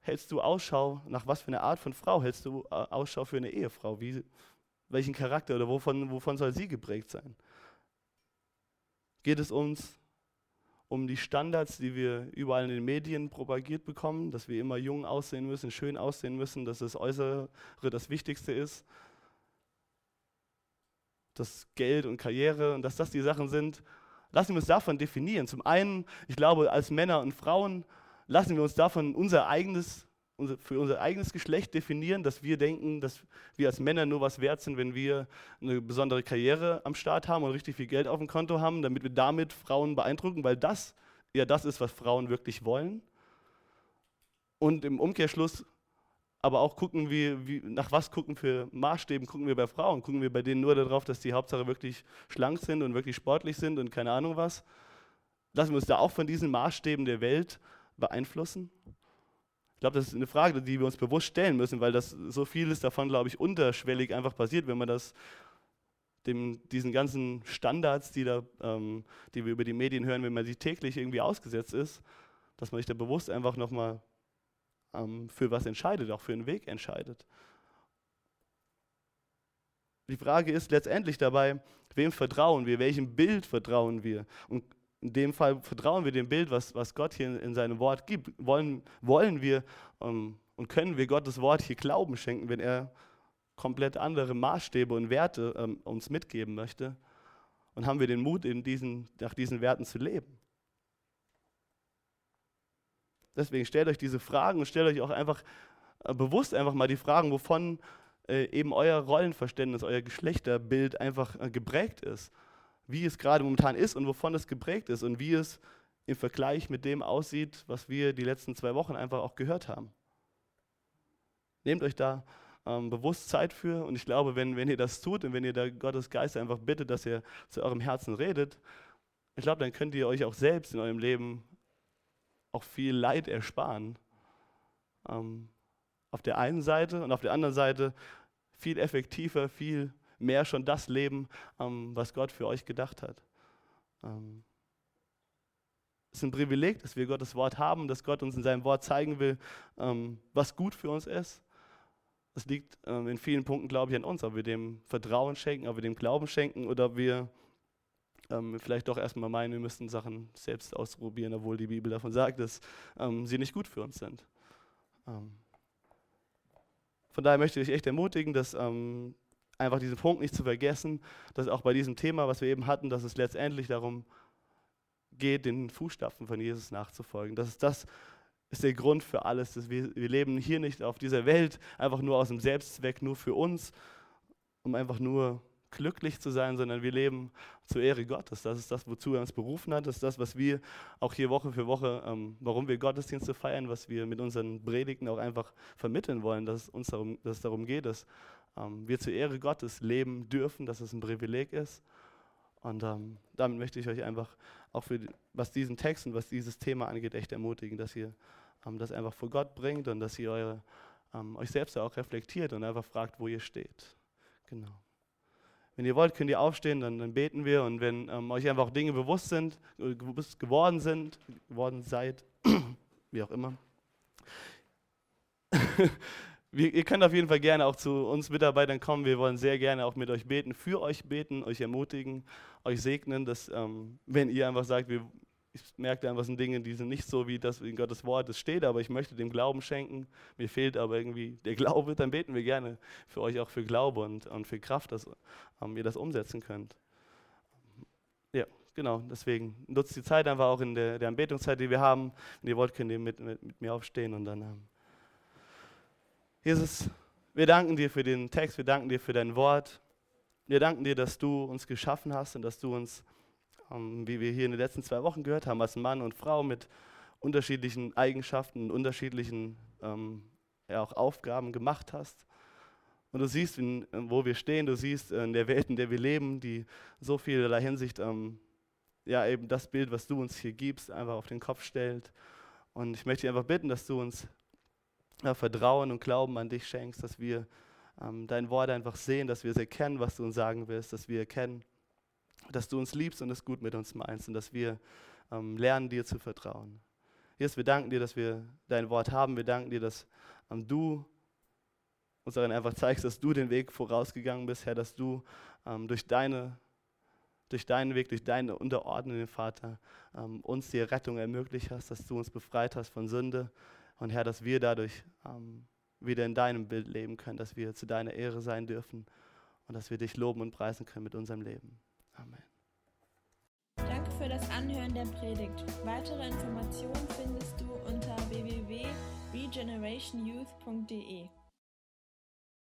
S2: hältst du Ausschau, nach was für einer Art von Frau hältst du äh, Ausschau für eine Ehefrau? Wie, welchen Charakter oder wovon, wovon soll sie geprägt sein? Geht es uns um die Standards, die wir überall in den Medien propagiert bekommen, dass wir immer jung aussehen müssen, schön aussehen müssen, dass das Äußere das Wichtigste ist, dass Geld und Karriere und dass das die Sachen sind. Lassen wir uns davon definieren. Zum einen, ich glaube, als Männer und Frauen lassen wir uns davon unser eigenes für unser eigenes Geschlecht definieren, dass wir denken, dass wir als Männer nur was wert sind, wenn wir eine besondere Karriere am Start haben und richtig viel Geld auf dem Konto haben, damit wir damit Frauen beeindrucken, weil das ja das ist, was Frauen wirklich wollen. Und im Umkehrschluss aber auch gucken wir, wie, nach was gucken für Maßstäben gucken wir bei Frauen? Gucken wir bei denen nur darauf, dass die Hauptsache wirklich schlank sind und wirklich sportlich sind und keine Ahnung was? Lassen wir uns da auch von diesen Maßstäben der Welt beeinflussen? Ich glaube, das ist eine Frage, die wir uns bewusst stellen müssen, weil das so vieles davon, glaube ich, unterschwellig einfach passiert, wenn man das dem, diesen ganzen Standards, die, da, ähm, die wir über die Medien hören, wenn man sie täglich irgendwie ausgesetzt ist, dass man sich da bewusst einfach nochmal ähm, für was entscheidet, auch für einen Weg entscheidet. Die Frage ist letztendlich dabei, wem vertrauen wir, welchem Bild vertrauen wir? Und in dem Fall vertrauen wir dem Bild, was, was Gott hier in, in seinem Wort gibt. Wollen, wollen wir ähm, und können wir Gottes Wort hier Glauben schenken, wenn er komplett andere Maßstäbe und Werte ähm, uns mitgeben möchte? Und haben wir den Mut, in diesen, nach diesen Werten zu leben? Deswegen stellt euch diese Fragen und stellt euch auch einfach äh, bewusst einfach mal die Fragen, wovon äh, eben euer Rollenverständnis, euer Geschlechterbild einfach äh, geprägt ist. Wie es gerade momentan ist und wovon es geprägt ist und wie es im Vergleich mit dem aussieht, was wir die letzten zwei Wochen einfach auch gehört haben. Nehmt euch da ähm, bewusst Zeit für und ich glaube, wenn, wenn ihr das tut und wenn ihr da Gottes Geist einfach bittet, dass er zu eurem Herzen redet, ich glaube, dann könnt ihr euch auch selbst in eurem Leben auch viel Leid ersparen. Ähm, auf der einen Seite und auf der anderen Seite viel effektiver, viel mehr schon das Leben, ähm, was Gott für euch gedacht hat. Ähm, es ist ein Privileg, dass wir Gottes Wort haben, dass Gott uns in seinem Wort zeigen will, ähm, was gut für uns ist. Es liegt in vielen Punkten, glaube ich, an uns, ob wir dem Vertrauen schenken, ob wir dem Glauben schenken oder ob wir vielleicht doch erstmal meinen, wir müssten Sachen selbst ausprobieren, obwohl die Bibel davon sagt, dass sie nicht gut für uns sind. Von daher möchte ich echt ermutigen, dass ähm, einfach diesen Punkt nicht zu vergessen, dass auch bei diesem Thema, was wir eben hatten, dass es letztendlich darum geht, den Fußstapfen von Jesus nachzufolgen. Das ist das ist der Grund für alles. Dass wir, wir leben hier nicht auf dieser Welt einfach nur aus dem Selbstzweck, nur für uns, um einfach nur glücklich zu sein, sondern wir leben zur Ehre Gottes. Das ist das, wozu er uns berufen hat. Das ist das, was wir auch hier Woche für Woche, ähm, warum wir Gottesdienste feiern, was wir mit unseren Predigten auch einfach vermitteln wollen, dass es uns darum, dass es darum geht, dass wir zur Ehre Gottes leben dürfen, dass es ein Privileg ist. Und ähm, damit möchte ich euch einfach auch für was diesen Text und was dieses Thema angeht, echt ermutigen, dass ihr ähm, das einfach vor Gott bringt und dass ihr eure, ähm, euch selbst auch reflektiert und einfach fragt, wo ihr steht. Genau. Wenn ihr wollt, könnt ihr aufstehen, dann, dann beten wir. Und wenn ähm, euch einfach Dinge bewusst sind, äh, bewusst geworden sind, geworden seid, wie auch immer, wir, ihr könnt auf jeden Fall gerne auch zu uns Mitarbeitern kommen. Wir wollen sehr gerne auch mit euch beten, für euch beten, euch ermutigen, euch segnen, dass ähm, wenn ihr einfach sagt, wir, ich merke einfach, sind Dinge, die sind nicht so, wie das in Gottes Wort es steht, aber ich möchte dem Glauben schenken. Mir fehlt aber irgendwie der Glaube, dann beten wir gerne für euch auch für Glaube und, und für Kraft, dass ähm, ihr das umsetzen könnt. Ja, genau, deswegen nutzt die Zeit einfach auch in der, der Anbetungszeit, die wir haben. Wenn ihr wollt, könnt ihr mit, mit, mit mir aufstehen und dann. Ähm Jesus, wir danken dir für den Text, wir danken dir für dein Wort. Wir danken dir, dass du uns geschaffen hast und dass du uns ähm, wie wir hier in den letzten zwei Wochen gehört haben, als Mann und Frau mit unterschiedlichen Eigenschaften, unterschiedlichen ähm, ja, auch Aufgaben gemacht hast. Und du siehst, in, wo wir stehen, du siehst in der Welt, in der wir leben, die so vielerlei Hinsicht ähm, ja, eben das Bild, was du uns hier gibst, einfach auf den Kopf stellt. Und ich möchte dich einfach bitten, dass du uns ja, Vertrauen und Glauben an dich schenkst, dass wir ähm, dein Wort einfach sehen, dass wir es erkennen, was du uns sagen willst, dass wir erkennen, dass du uns liebst und es gut mit uns meinst und dass wir ähm, lernen, dir zu vertrauen. Jesus, wir danken dir, dass wir dein Wort haben. Wir danken dir, dass ähm, du uns darin einfach zeigst, dass du den Weg vorausgegangen bist, Herr, dass du ähm, durch, deine, durch deinen Weg, durch deine Unterordnung, Vater, ähm, uns die Rettung ermöglicht hast, dass du uns befreit hast von Sünde. Und Herr, dass wir dadurch ähm, wieder in deinem Bild leben können, dass wir zu deiner Ehre sein dürfen und dass wir dich loben und preisen können mit unserem Leben. Amen.
S1: Danke für das Anhören der Predigt. Weitere Informationen findest du unter www.regenerationyouth.de.